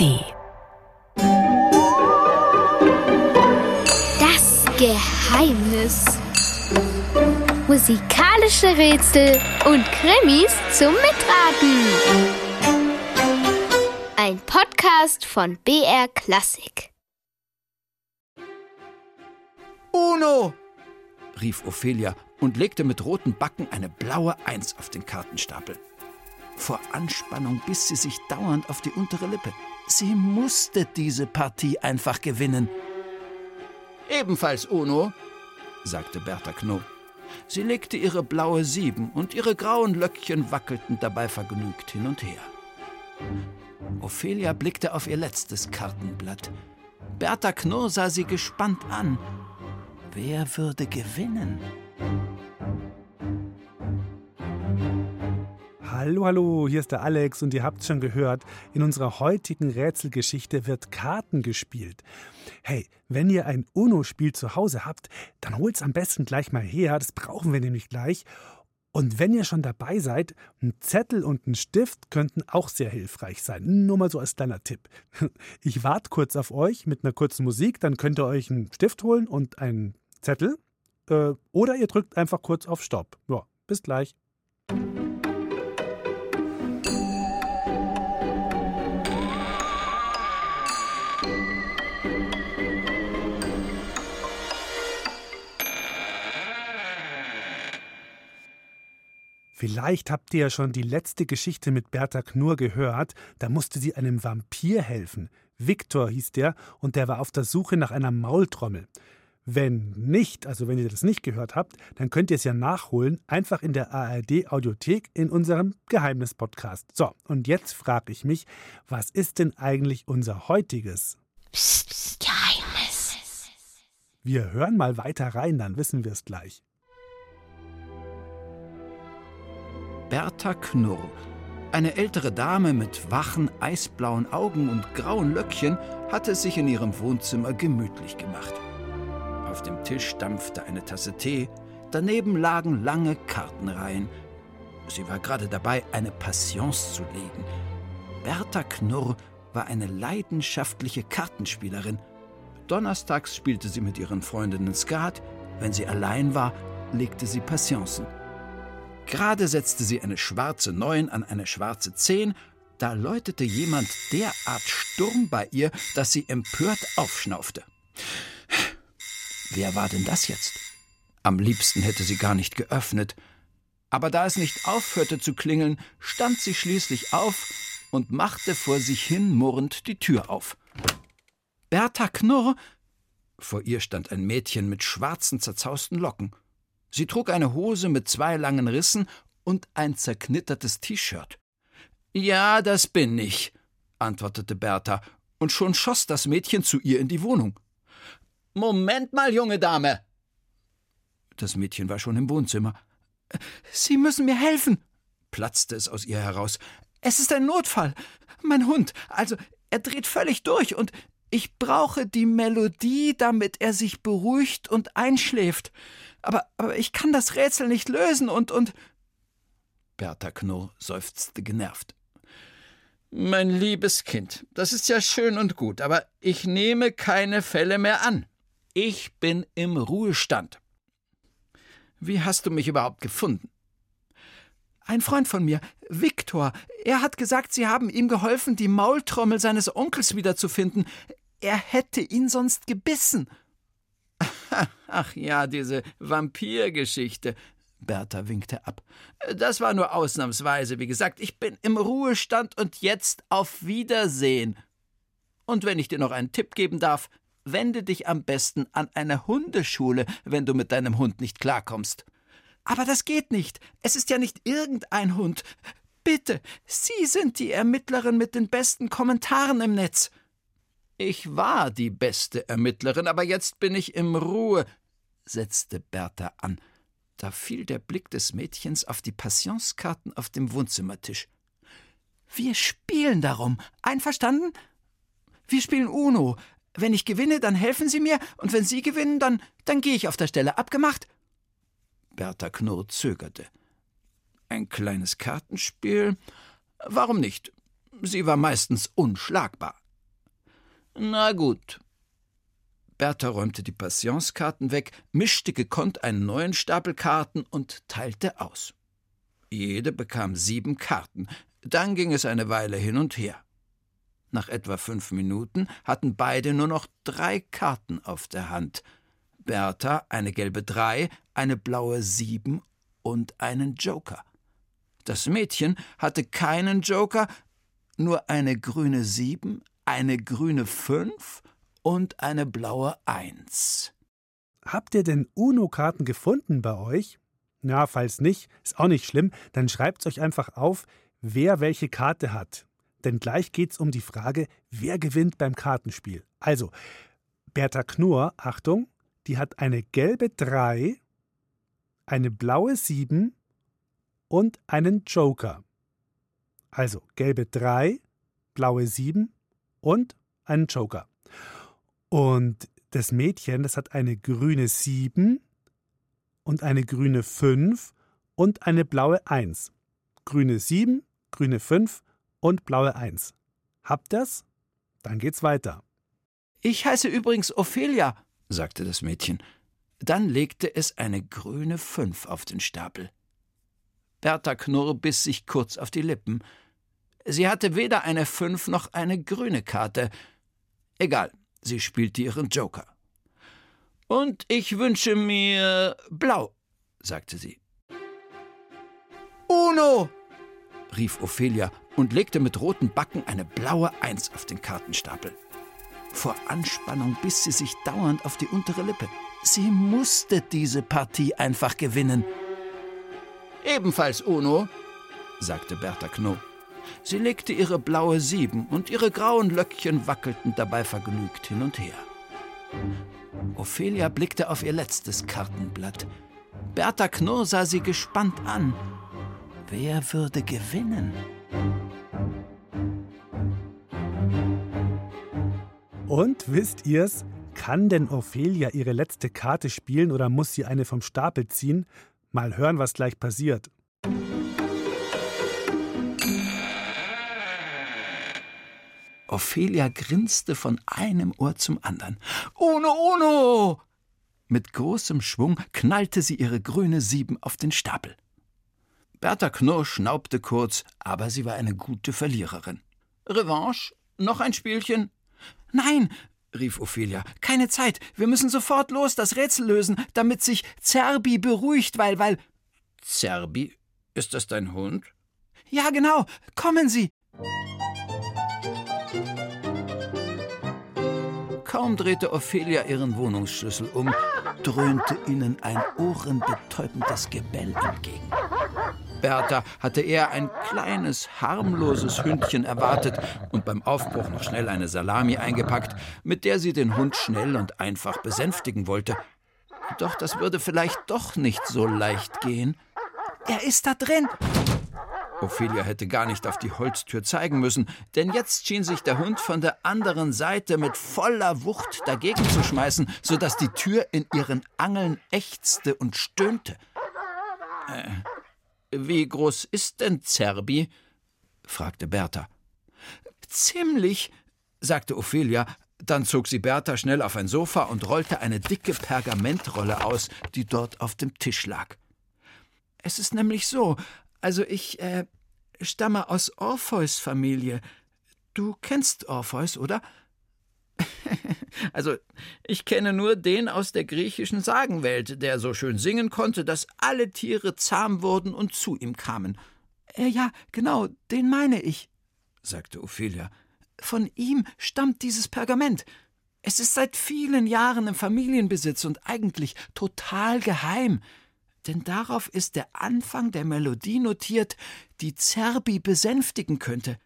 ARD. Das Geheimnis. Musikalische Rätsel und Krimis zum Mitraten. Ein Podcast von BR Klassik. Uno! rief Ophelia und legte mit roten Backen eine blaue Eins auf den Kartenstapel. Vor Anspannung biss sie sich dauernd auf die untere Lippe. Sie musste diese Partie einfach gewinnen. Ebenfalls Uno, sagte Bertha Knob. Sie legte ihre blaue Sieben und ihre grauen Löckchen wackelten dabei vergnügt hin und her. Ophelia blickte auf ihr letztes Kartenblatt. Bertha Knurr sah sie gespannt an. Wer würde gewinnen? Hallo, hallo, hier ist der Alex und ihr habt schon gehört, in unserer heutigen Rätselgeschichte wird Karten gespielt. Hey, wenn ihr ein UNO-Spiel zu Hause habt, dann holt's am besten gleich mal her, das brauchen wir nämlich gleich. Und wenn ihr schon dabei seid, ein Zettel und ein Stift könnten auch sehr hilfreich sein. Nur mal so als kleiner Tipp. Ich warte kurz auf euch mit einer kurzen Musik, dann könnt ihr euch einen Stift holen und einen Zettel. Äh, oder ihr drückt einfach kurz auf Stopp. Ja, bis gleich. Vielleicht habt ihr ja schon die letzte Geschichte mit Bertha Knurr gehört. Da musste sie einem Vampir helfen. Viktor hieß der und der war auf der Suche nach einer Maultrommel. Wenn nicht, also wenn ihr das nicht gehört habt, dann könnt ihr es ja nachholen, einfach in der ARD Audiothek in unserem Geheimnis-Podcast. So, und jetzt frage ich mich, was ist denn eigentlich unser heutiges? Psst, Geheimnis. Wir hören mal weiter rein, dann wissen wir es gleich. Bertha Knurr, eine ältere Dame mit wachen, eisblauen Augen und grauen Löckchen, hatte sich in ihrem Wohnzimmer gemütlich gemacht. Auf dem Tisch dampfte eine Tasse Tee, daneben lagen lange Kartenreihen. Sie war gerade dabei, eine Passions zu legen. Bertha Knurr war eine leidenschaftliche Kartenspielerin. Donnerstags spielte sie mit ihren Freundinnen Skat, wenn sie allein war, legte sie Passionsen. Gerade setzte sie eine schwarze Neun an eine schwarze Zehn, da läutete jemand derart Sturm bei ihr, dass sie empört aufschnaufte. Wer war denn das jetzt? Am liebsten hätte sie gar nicht geöffnet. Aber da es nicht aufhörte zu klingeln, stand sie schließlich auf und machte vor sich hin murrend die Tür auf. Bertha Knurr! Vor ihr stand ein Mädchen mit schwarzen, zerzausten Locken. Sie trug eine Hose mit zwei langen Rissen und ein zerknittertes T-Shirt. Ja, das bin ich, antwortete Bertha, und schon schoss das Mädchen zu ihr in die Wohnung. Moment mal, junge Dame. Das Mädchen war schon im Wohnzimmer. Sie müssen mir helfen, platzte es aus ihr heraus. Es ist ein Notfall. Mein Hund, also er dreht völlig durch und ich brauche die Melodie, damit er sich beruhigt und einschläft. Aber, aber ich kann das Rätsel nicht lösen und, und. Bertha Knurr seufzte genervt. Mein liebes Kind, das ist ja schön und gut, aber ich nehme keine Fälle mehr an. Ich bin im Ruhestand. Wie hast du mich überhaupt gefunden? Ein Freund von mir, Viktor, er hat gesagt, Sie haben ihm geholfen, die Maultrommel seines Onkels wiederzufinden. Er hätte ihn sonst gebissen. Ach ja, diese Vampirgeschichte. Bertha winkte ab. Das war nur ausnahmsweise, wie gesagt. Ich bin im Ruhestand und jetzt auf Wiedersehen. Und wenn ich dir noch einen Tipp geben darf, wende dich am besten an eine Hundeschule, wenn du mit deinem Hund nicht klarkommst. Aber das geht nicht. Es ist ja nicht irgendein Hund. Bitte, Sie sind die Ermittlerin mit den besten Kommentaren im Netz. Ich war die beste Ermittlerin, aber jetzt bin ich im Ruhe, setzte Bertha an. Da fiel der Blick des Mädchens auf die Passionskarten auf dem Wohnzimmertisch. Wir spielen darum. Einverstanden? Wir spielen Uno. Wenn ich gewinne, dann helfen Sie mir, und wenn Sie gewinnen, dann, dann gehe ich auf der Stelle. Abgemacht? Bertha Knurr zögerte. Ein kleines Kartenspiel? Warum nicht? Sie war meistens unschlagbar. Na gut. Bertha räumte die Passionskarten weg, mischte gekonnt einen neuen Stapel Karten und teilte aus. Jede bekam sieben Karten. Dann ging es eine Weile hin und her. Nach etwa fünf Minuten hatten beide nur noch drei Karten auf der Hand. Bertha eine gelbe Drei, eine blaue Sieben und einen Joker. Das Mädchen hatte keinen Joker, nur eine grüne Sieben, eine grüne Fünf und eine blaue Eins. Habt ihr denn UNO-Karten gefunden bei euch? Na, falls nicht, ist auch nicht schlimm, dann schreibt's euch einfach auf, wer welche Karte hat. Denn gleich geht's um die Frage, wer gewinnt beim Kartenspiel. Also, Bertha Knurr, Achtung, die hat eine gelbe 3, eine blaue 7 und einen Joker. Also gelbe 3, blaue 7 und einen Joker. Und das Mädchen, das hat eine grüne 7 und eine grüne 5 und eine blaue 1. Grüne 7, grüne 5 und blaue 1. Habt ihr's? Dann geht's weiter. Ich heiße übrigens Ophelia, sagte das Mädchen. Dann legte es eine grüne 5 auf den Stapel. Bertha Knurr biss sich kurz auf die Lippen. Sie hatte weder eine 5 noch eine grüne Karte. Egal, sie spielte ihren Joker. Und ich wünsche mir blau, sagte sie. Uno! rief Ophelia und legte mit roten Backen eine blaue Eins auf den Kartenstapel. Vor Anspannung biss sie sich dauernd auf die untere Lippe. Sie musste diese Partie einfach gewinnen. Ebenfalls Uno, sagte Bertha Knoh. Sie legte ihre blaue Sieben und ihre grauen Löckchen wackelten dabei vergnügt hin und her. Ophelia blickte auf ihr letztes Kartenblatt. Bertha Knurr sah sie gespannt an. Wer würde gewinnen? Und wisst ihr's? Kann denn Ophelia ihre letzte Karte spielen oder muss sie eine vom Stapel ziehen? Mal hören, was gleich passiert. Ophelia grinste von einem Ohr zum anderen. Uno, uno! Mit großem Schwung knallte sie ihre grüne Sieben auf den Stapel. Bertha Knurr schnaubte kurz, aber sie war eine gute Verliererin. Revanche? Noch ein Spielchen? Nein, rief Ophelia, keine Zeit. Wir müssen sofort los das Rätsel lösen, damit sich Zerbi beruhigt, weil, weil. Zerbi? Ist das dein Hund? Ja, genau. Kommen Sie. Kaum drehte Ophelia ihren Wohnungsschlüssel um, dröhnte ihnen ein ohrenbetäubendes Gebell entgegen. Bertha hatte eher ein kleines, harmloses Hündchen erwartet und beim Aufbruch noch schnell eine Salami eingepackt, mit der sie den Hund schnell und einfach besänftigen wollte. Doch das würde vielleicht doch nicht so leicht gehen. Er ist da drin, Ophelia hätte gar nicht auf die Holztür zeigen müssen, denn jetzt schien sich der Hund von der anderen Seite mit voller Wucht dagegen zu schmeißen, so dass die Tür in ihren Angeln ächzte und stöhnte. Äh, wie groß ist denn Zerbi? fragte Bertha. Ziemlich, sagte Ophelia, dann zog sie Bertha schnell auf ein Sofa und rollte eine dicke Pergamentrolle aus, die dort auf dem Tisch lag. Es ist nämlich so, also ich äh, stamme aus Orpheus Familie. Du kennst Orpheus, oder? also, ich kenne nur den aus der griechischen Sagenwelt, der so schön singen konnte, dass alle Tiere zahm wurden und zu ihm kamen. Äh, ja, genau, den meine ich, sagte Ophelia. Von ihm stammt dieses Pergament. Es ist seit vielen Jahren im Familienbesitz und eigentlich total geheim denn darauf ist der Anfang der Melodie notiert, die Zerbi besänftigen könnte.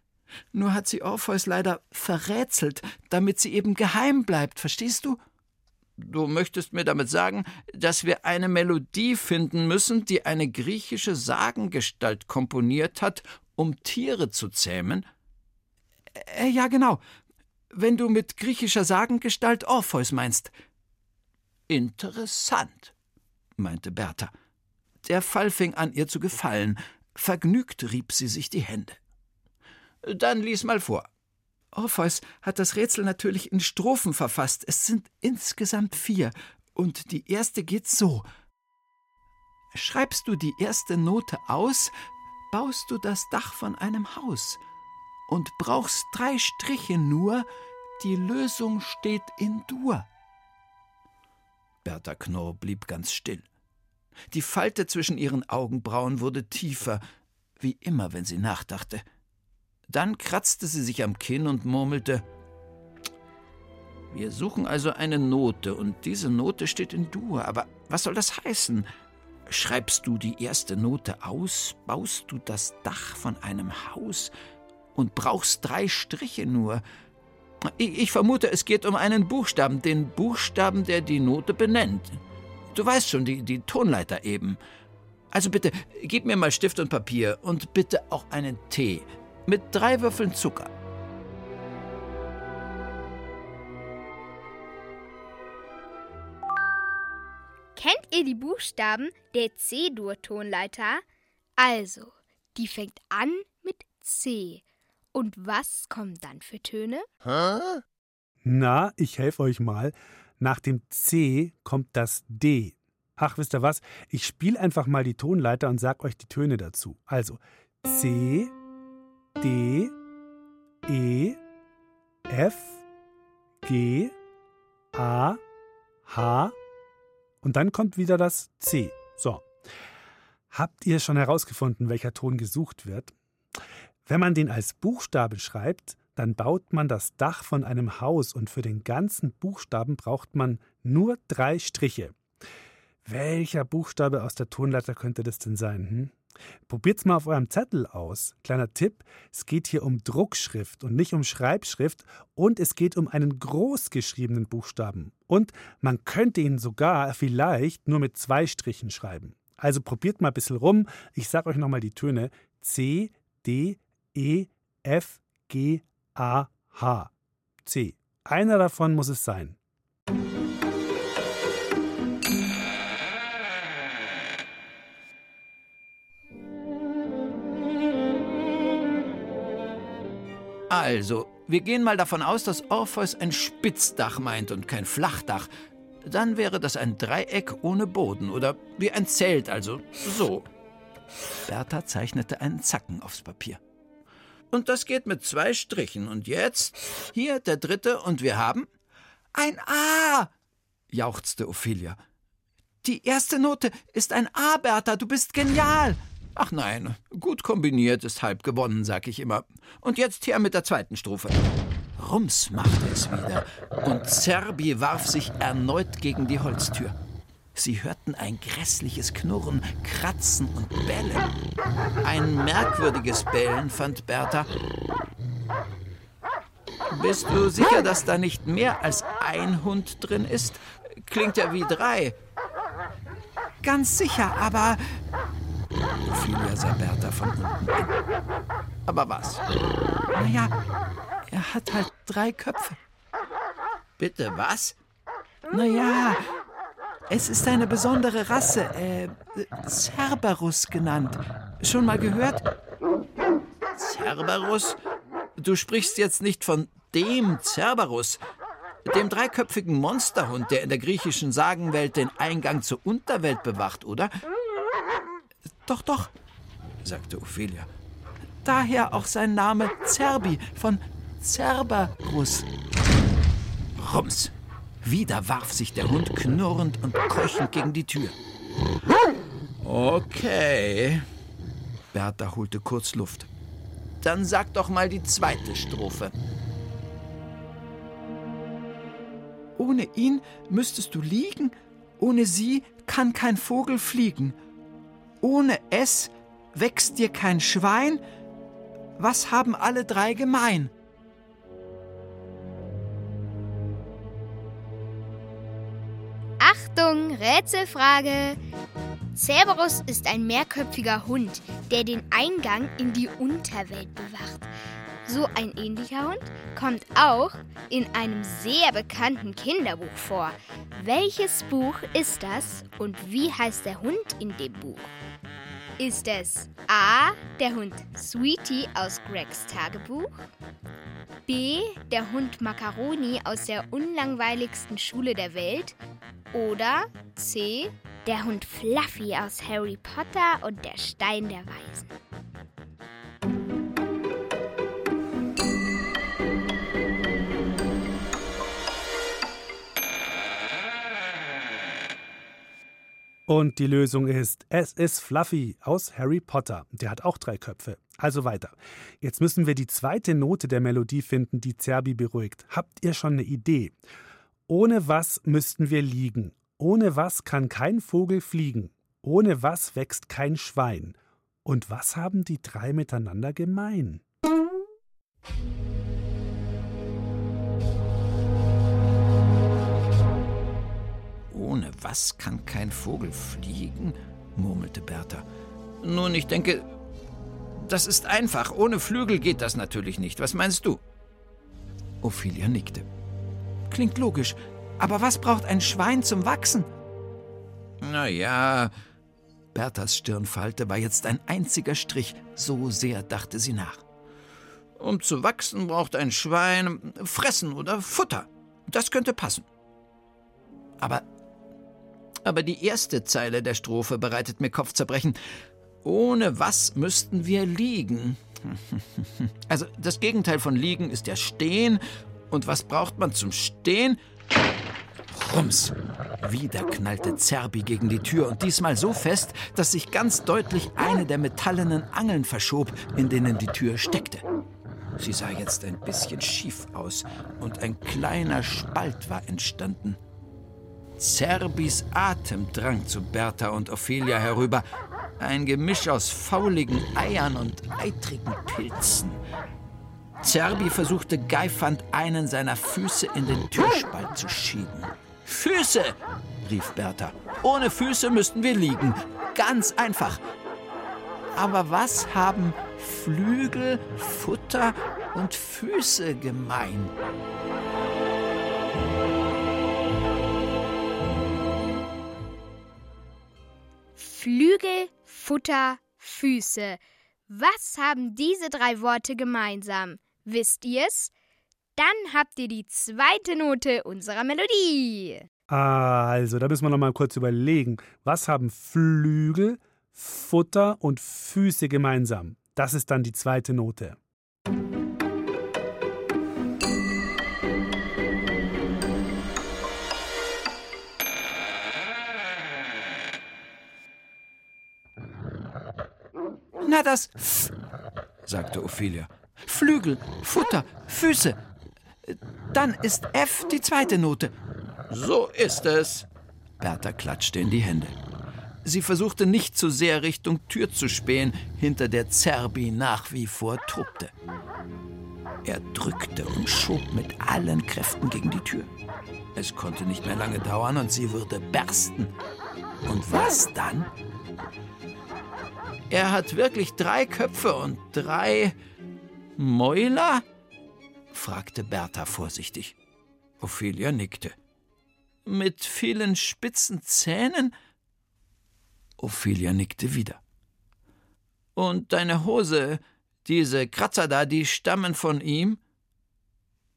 Nur hat sie Orpheus leider verrätselt, damit sie eben geheim bleibt, verstehst du? Du möchtest mir damit sagen, dass wir eine Melodie finden müssen, die eine griechische Sagengestalt komponiert hat, um Tiere zu zähmen? Äh, ja, genau. Wenn du mit griechischer Sagengestalt Orpheus meinst. Interessant, meinte Bertha. Der Fall fing an, ihr zu gefallen. Vergnügt rieb sie sich die Hände. Dann lies mal vor. Orpheus hat das Rätsel natürlich in Strophen verfasst. Es sind insgesamt vier. Und die erste geht so. Schreibst du die erste Note aus, baust du das Dach von einem Haus und brauchst drei Striche nur, die Lösung steht in Dur. Bertha Knorr blieb ganz still. Die Falte zwischen ihren Augenbrauen wurde tiefer, wie immer, wenn sie nachdachte. Dann kratzte sie sich am Kinn und murmelte Wir suchen also eine Note, und diese Note steht in Dur. Aber was soll das heißen? Schreibst du die erste Note aus, baust du das Dach von einem Haus und brauchst drei Striche nur. Ich vermute, es geht um einen Buchstaben, den Buchstaben, der die Note benennt. Du weißt schon, die, die Tonleiter eben. Also bitte, gib mir mal Stift und Papier und bitte auch einen Tee mit drei Würfeln Zucker. Kennt ihr die Buchstaben der C-Dur-Tonleiter? Also, die fängt an mit C. Und was kommen dann für Töne? Hä? Na, ich helfe euch mal. Nach dem C kommt das D. Ach, wisst ihr was? Ich spiele einfach mal die Tonleiter und sag euch die Töne dazu. Also C, D, E, F, G, A, H und dann kommt wieder das C. So. Habt ihr schon herausgefunden, welcher Ton gesucht wird? Wenn man den als Buchstabe schreibt, dann baut man das Dach von einem Haus und für den ganzen Buchstaben braucht man nur drei Striche. Welcher Buchstabe aus der Tonleiter könnte das denn sein? Hm? Probiert's mal auf eurem Zettel aus. Kleiner Tipp: Es geht hier um Druckschrift und nicht um Schreibschrift und es geht um einen großgeschriebenen Buchstaben. Und man könnte ihn sogar vielleicht nur mit zwei Strichen schreiben. Also probiert mal ein bisschen rum. Ich sage euch nochmal die Töne: C, D, E, F, G, A, H. C. Einer davon muss es sein. Also, wir gehen mal davon aus, dass Orpheus ein Spitzdach meint und kein Flachdach. Dann wäre das ein Dreieck ohne Boden oder wie ein Zelt, also so. Bertha zeichnete einen Zacken aufs Papier. Und das geht mit zwei Strichen. Und jetzt, hier der dritte, und wir haben ein A, jauchzte Ophelia. Die erste Note ist ein A, Bertha, du bist genial. Ach nein, gut kombiniert ist halb gewonnen, sag ich immer. Und jetzt her mit der zweiten Strophe. Rums machte es wieder, und Zerbi warf sich erneut gegen die Holztür. Sie hörten ein grässliches Knurren, Kratzen und Bellen. Ein merkwürdiges Bellen, fand Bertha. Bist du sicher, dass da nicht mehr als ein Hund drin ist? Klingt ja wie drei. Ganz sicher, aber. Ophelia sah Bertha von unten an. Aber was? Naja, er hat halt drei Köpfe. Bitte, was? Naja, es ist eine besondere Rasse, äh, Cerberus genannt. Schon mal gehört? Cerberus? Du sprichst jetzt nicht von dem Cerberus, dem dreiköpfigen Monsterhund, der in der griechischen Sagenwelt den Eingang zur Unterwelt bewacht, oder? Doch, doch, sagte Ophelia. Daher auch sein Name Cerbi von Cerberus. Rums. Wieder warf sich der Hund knurrend und keuchend gegen die Tür. Okay. Bertha holte kurz Luft. Dann sag doch mal die zweite Strophe. Ohne ihn müsstest du liegen, ohne sie kann kein Vogel fliegen. Ohne es wächst dir kein Schwein. Was haben alle drei gemein? Rätselfrage. Cerberus ist ein mehrköpfiger Hund, der den Eingang in die Unterwelt bewacht. So ein ähnlicher Hund kommt auch in einem sehr bekannten Kinderbuch vor. Welches Buch ist das und wie heißt der Hund in dem Buch? Ist es A, der Hund Sweetie aus Gregs Tagebuch? B, der Hund Macaroni aus der unlangweiligsten Schule der Welt? Oder C, der Hund Fluffy aus Harry Potter und der Stein der Weisen? Und die Lösung ist, es ist Fluffy aus Harry Potter. Der hat auch drei Köpfe. Also weiter. Jetzt müssen wir die zweite Note der Melodie finden, die Zerbi beruhigt. Habt ihr schon eine Idee? Ohne was müssten wir liegen? Ohne was kann kein Vogel fliegen? Ohne was wächst kein Schwein? Und was haben die drei miteinander gemein? Ohne was kann kein Vogel fliegen? murmelte Bertha. Nun, ich denke, das ist einfach. Ohne Flügel geht das natürlich nicht. Was meinst du? Ophelia nickte. Klingt logisch. Aber was braucht ein Schwein zum Wachsen? Na ja, Berthas Stirnfalte war jetzt ein einziger Strich. So sehr dachte sie nach. Um zu wachsen braucht ein Schwein Fressen oder Futter. Das könnte passen. Aber aber die erste Zeile der Strophe bereitet mir Kopfzerbrechen. Ohne was müssten wir liegen? Also das Gegenteil von liegen ist ja stehen. Und was braucht man zum Stehen? Rums! Wieder knallte Zerbi gegen die Tür und diesmal so fest, dass sich ganz deutlich eine der metallenen Angeln verschob, in denen die Tür steckte. Sie sah jetzt ein bisschen schief aus und ein kleiner Spalt war entstanden. Zerbis Atem drang zu Bertha und Ophelia herüber. Ein Gemisch aus fauligen Eiern und eitrigen Pilzen. Zerbi versuchte geifernd einen seiner Füße in den Türspalt zu schieben. Füße! rief Bertha. Ohne Füße müssten wir liegen. Ganz einfach. Aber was haben Flügel, Futter und Füße gemein? Flügel, Futter, Füße. Was haben diese drei Worte gemeinsam? Wisst ihr's? Dann habt ihr die zweite Note unserer Melodie. Also, da müssen wir noch mal kurz überlegen. Was haben Flügel, Futter und Füße gemeinsam? Das ist dann die zweite Note. Na, das F, sagte Ophelia. Flügel, Futter, Füße. Dann ist F die zweite Note. So ist es. Bertha klatschte in die Hände. Sie versuchte nicht zu sehr Richtung Tür zu spähen, hinter der Zerbi nach wie vor tobte. Er drückte und schob mit allen Kräften gegen die Tür. Es konnte nicht mehr lange dauern und sie würde bersten. Und was dann? Er hat wirklich drei Köpfe und drei Mäuler? fragte Bertha vorsichtig. Ophelia nickte. Mit vielen spitzen Zähnen? Ophelia nickte wieder. Und deine Hose, diese Kratzer da, die stammen von ihm?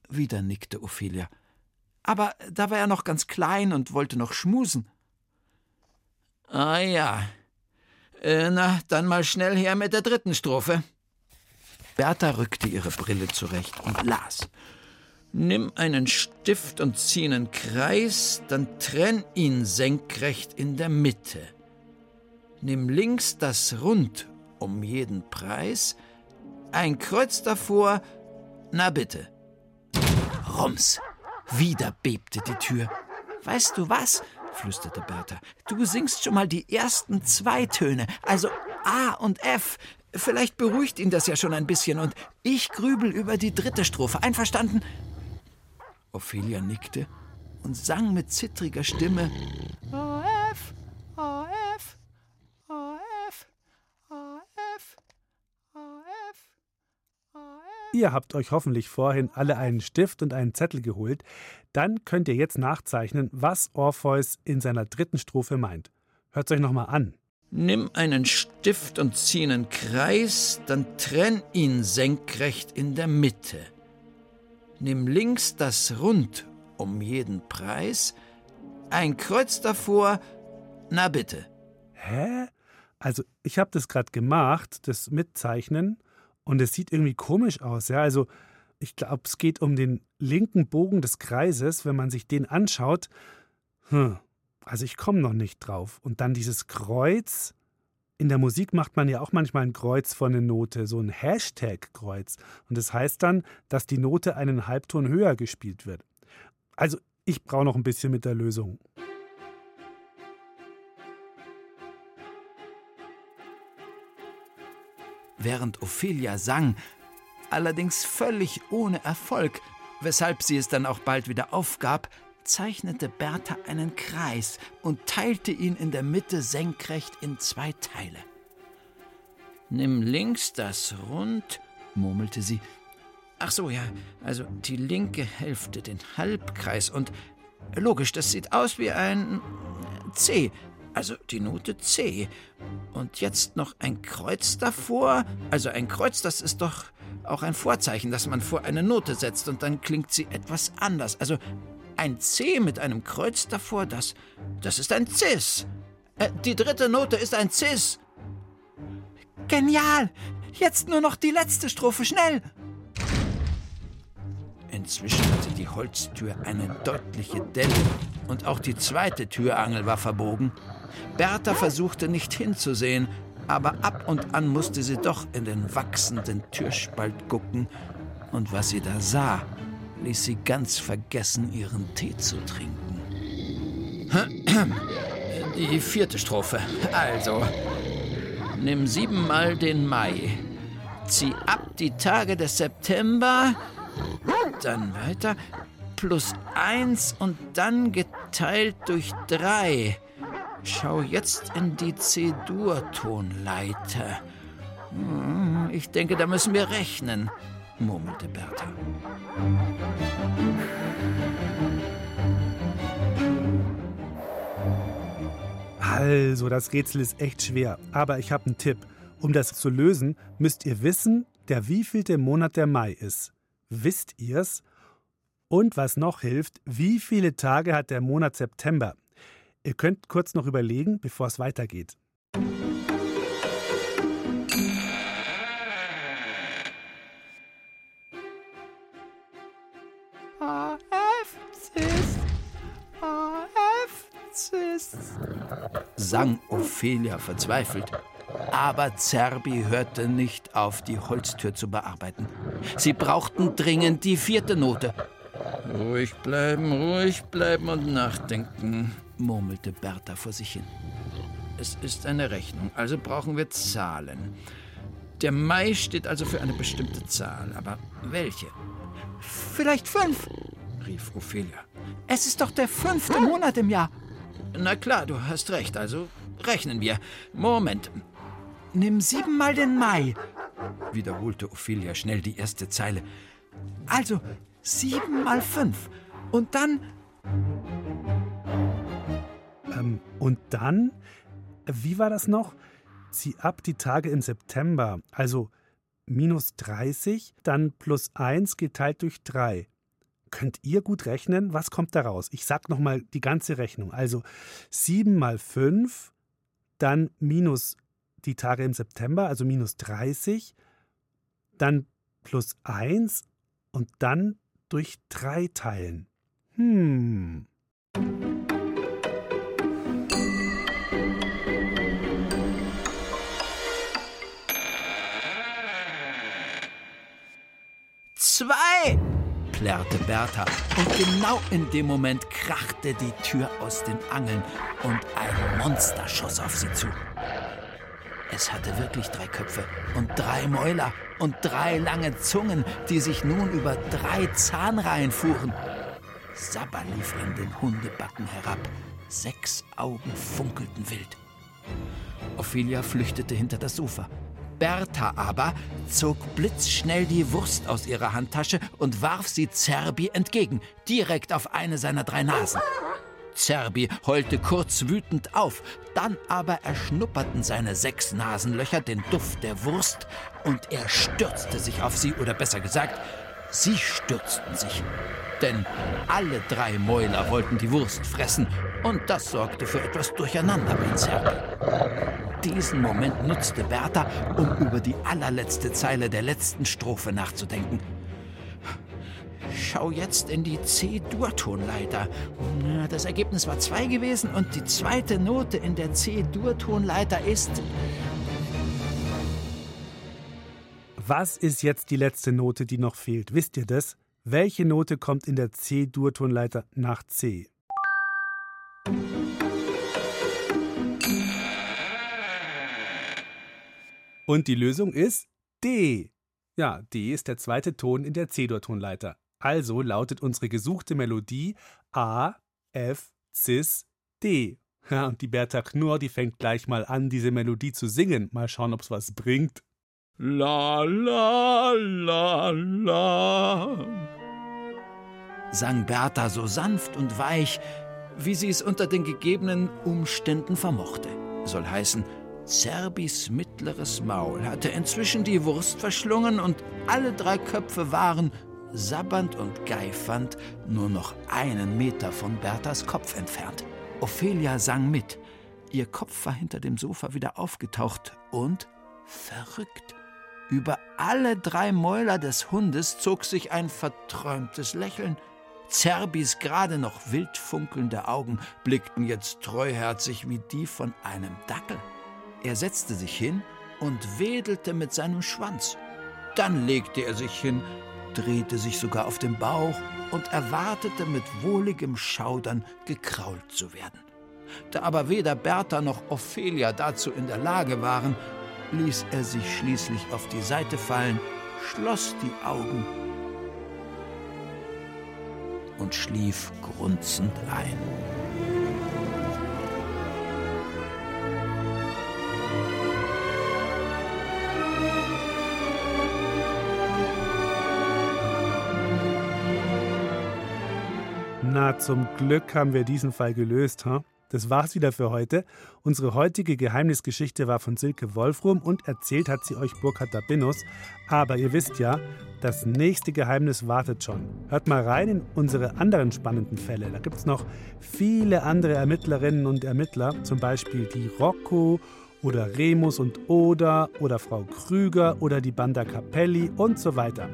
Wieder nickte Ophelia. Aber da war er noch ganz klein und wollte noch schmusen. Ah ja. Äh, na, dann mal schnell her mit der dritten Strophe. Bertha rückte ihre Brille zurecht und las. Nimm einen Stift und zieh einen Kreis, dann trenn ihn senkrecht in der Mitte. Nimm links das Rund um jeden Preis, ein Kreuz davor, na bitte. Rums! Wieder bebte die Tür. Weißt du was? Flüsterte Bertha. Du singst schon mal die ersten zwei Töne, also A und F. Vielleicht beruhigt ihn das ja schon ein bisschen und ich grübel über die dritte Strophe. Einverstanden? Ophelia nickte und sang mit zittriger Stimme A, F, A, F, A, F, A, F, A, F, A, F. Ihr habt euch hoffentlich vorhin alle einen Stift und einen Zettel geholt. Dann könnt ihr jetzt nachzeichnen, was Orpheus in seiner dritten Strophe meint. Hört es euch nochmal an. Nimm einen Stift und zieh einen Kreis, dann trenn ihn senkrecht in der Mitte. Nimm links das Rund um jeden Preis, ein Kreuz davor, na bitte. Hä? Also, ich habe das gerade gemacht, das Mitzeichnen, und es sieht irgendwie komisch aus, ja? Also, ich glaube, es geht um den linken Bogen des Kreises, wenn man sich den anschaut. Hm, also ich komme noch nicht drauf. Und dann dieses Kreuz. In der Musik macht man ja auch manchmal ein Kreuz vor eine Note, so ein Hashtag-Kreuz. Und das heißt dann, dass die Note einen Halbton höher gespielt wird. Also ich brauche noch ein bisschen mit der Lösung. Während Ophelia sang, allerdings völlig ohne Erfolg, weshalb sie es dann auch bald wieder aufgab, zeichnete Bertha einen Kreis und teilte ihn in der Mitte senkrecht in zwei Teile. Nimm links das Rund, murmelte sie. Ach so, ja, also die linke Hälfte, den Halbkreis und logisch, das sieht aus wie ein C, also die Note C. Und jetzt noch ein Kreuz davor. Also ein Kreuz, das ist doch auch ein Vorzeichen, das man vor eine Note setzt und dann klingt sie etwas anders. Also ein C mit einem Kreuz davor, das, das ist ein Cis. Äh, die dritte Note ist ein Cis. Genial! Jetzt nur noch die letzte Strophe, schnell! Inzwischen hatte die Holztür eine deutliche Delle und auch die zweite Türangel war verbogen. Bertha versuchte nicht hinzusehen, aber ab und an musste sie doch in den wachsenden Türspalt gucken. Und was sie da sah, ließ sie ganz vergessen, ihren Tee zu trinken. Die vierte Strophe. Also, nimm siebenmal den Mai. Zieh ab die Tage des September. Dann weiter. Plus eins und dann geteilt durch drei. Schau jetzt in die C-Dur-Tonleiter. Hm, ich denke, da müssen wir rechnen, murmelte Bertha. Also, das Rätsel ist echt schwer, aber ich habe einen Tipp. Um das zu lösen, müsst ihr wissen, der wievielte Monat der Mai ist. Wisst ihr's? Und was noch hilft, wie viele Tage hat der Monat September? Ihr könnt kurz noch überlegen, bevor es weitergeht. sang Ophelia verzweifelt. Aber Zerbi hörte nicht auf, die Holztür zu bearbeiten. Sie brauchten dringend die vierte Note. Ruhig bleiben, ruhig bleiben und nachdenken, murmelte Bertha vor sich hin. Es ist eine Rechnung, also brauchen wir Zahlen. Der Mai steht also für eine bestimmte Zahl, aber welche? Vielleicht fünf, rief Ophelia. Es ist doch der fünfte Monat im Jahr. Na klar, du hast recht, also rechnen wir. Moment. Nimm siebenmal den Mai, wiederholte Ophelia schnell die erste Zeile. Also sieben mal fünf. Und dann ähm, und dann, wie war das noch? Zieh ab die Tage im September, also minus 30, dann plus 1 geteilt durch 3. Könnt ihr gut rechnen? Was kommt da raus? Ich sag nochmal die ganze Rechnung. Also 7 mal 5, dann minus die Tage im September, also minus 30, dann plus 1 und dann durch 3 teilen. Hm. Plärrte Bertha. Und genau in dem Moment krachte die Tür aus den Angeln und ein Monster schoss auf sie zu. Es hatte wirklich drei Köpfe und drei Mäuler und drei lange Zungen, die sich nun über drei Zahnreihen fuhren. Sabba lief in den Hundebacken herab. Sechs Augen funkelten wild. Ophelia flüchtete hinter das Sofa. Bertha aber zog blitzschnell die Wurst aus ihrer Handtasche und warf sie Zerbi entgegen, direkt auf eine seiner drei Nasen. Zerbi heulte kurz wütend auf, dann aber erschnupperten seine sechs Nasenlöcher den Duft der Wurst und er stürzte sich auf sie, oder besser gesagt, sie stürzten sich. Denn alle drei Mäuler wollten die Wurst fressen und das sorgte für etwas Durcheinander bei Zerbi. Diesen Moment nutzte Bertha, um über die allerletzte Zeile der letzten Strophe nachzudenken. Schau jetzt in die C-Dur-Tonleiter. Das Ergebnis war zwei gewesen und die zweite Note in der C-Dur-Tonleiter ist. Was ist jetzt die letzte Note, die noch fehlt? Wisst ihr das? Welche Note kommt in der C-Dur-Tonleiter nach C? Und die Lösung ist D. Ja, D ist der zweite Ton in der C-Dur-Tonleiter. Also lautet unsere gesuchte Melodie A, F, Cis, D. Ja, und die Bertha Knurr, die fängt gleich mal an, diese Melodie zu singen. Mal schauen, ob's was bringt. La, la, la, la. sang Bertha so sanft und weich, wie sie es unter den gegebenen Umständen vermochte. Soll heißen, Zerbis mittleres Maul hatte inzwischen die Wurst verschlungen und alle drei Köpfe waren, sabbernd und geifernd, nur noch einen Meter von Berthas Kopf entfernt. Ophelia sang mit. Ihr Kopf war hinter dem Sofa wieder aufgetaucht und verrückt. Über alle drei Mäuler des Hundes zog sich ein verträumtes Lächeln. Zerbis gerade noch wild funkelnde Augen blickten jetzt treuherzig wie die von einem Dackel. Er setzte sich hin und wedelte mit seinem Schwanz. Dann legte er sich hin, drehte sich sogar auf den Bauch und erwartete mit wohligem Schaudern gekrault zu werden. Da aber weder Bertha noch Ophelia dazu in der Lage waren, ließ er sich schließlich auf die Seite fallen, schloss die Augen und schlief grunzend ein. Na, zum Glück haben wir diesen Fall gelöst, ha? Das war's wieder für heute. Unsere heutige Geheimnisgeschichte war von Silke Wolfrum und erzählt hat sie euch Burkhard Dabinus. Aber ihr wisst ja, das nächste Geheimnis wartet schon. Hört mal rein in unsere anderen spannenden Fälle. Da gibt's noch viele andere Ermittlerinnen und Ermittler, zum Beispiel die Rocco oder Remus und Oda oder Frau Krüger oder die Banda Capelli und so weiter.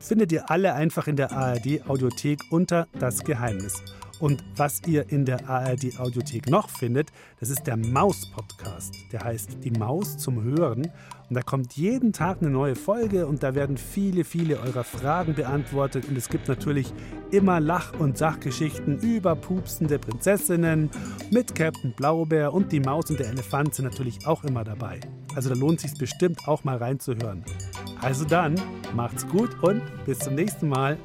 Findet ihr alle einfach in der ARD Audiothek unter Das Geheimnis. Und was ihr in der ARD Audiothek noch findet, das ist der Maus-Podcast. Der heißt Die Maus zum Hören. Und da kommt jeden Tag eine neue Folge und da werden viele, viele eurer Fragen beantwortet. Und es gibt natürlich immer Lach- und Sachgeschichten über pupsende Prinzessinnen mit Captain Blaubeer und die Maus und der Elefant sind natürlich auch immer dabei. Also da lohnt sich bestimmt auch mal reinzuhören. Also dann, macht's gut und bis zum nächsten Mal.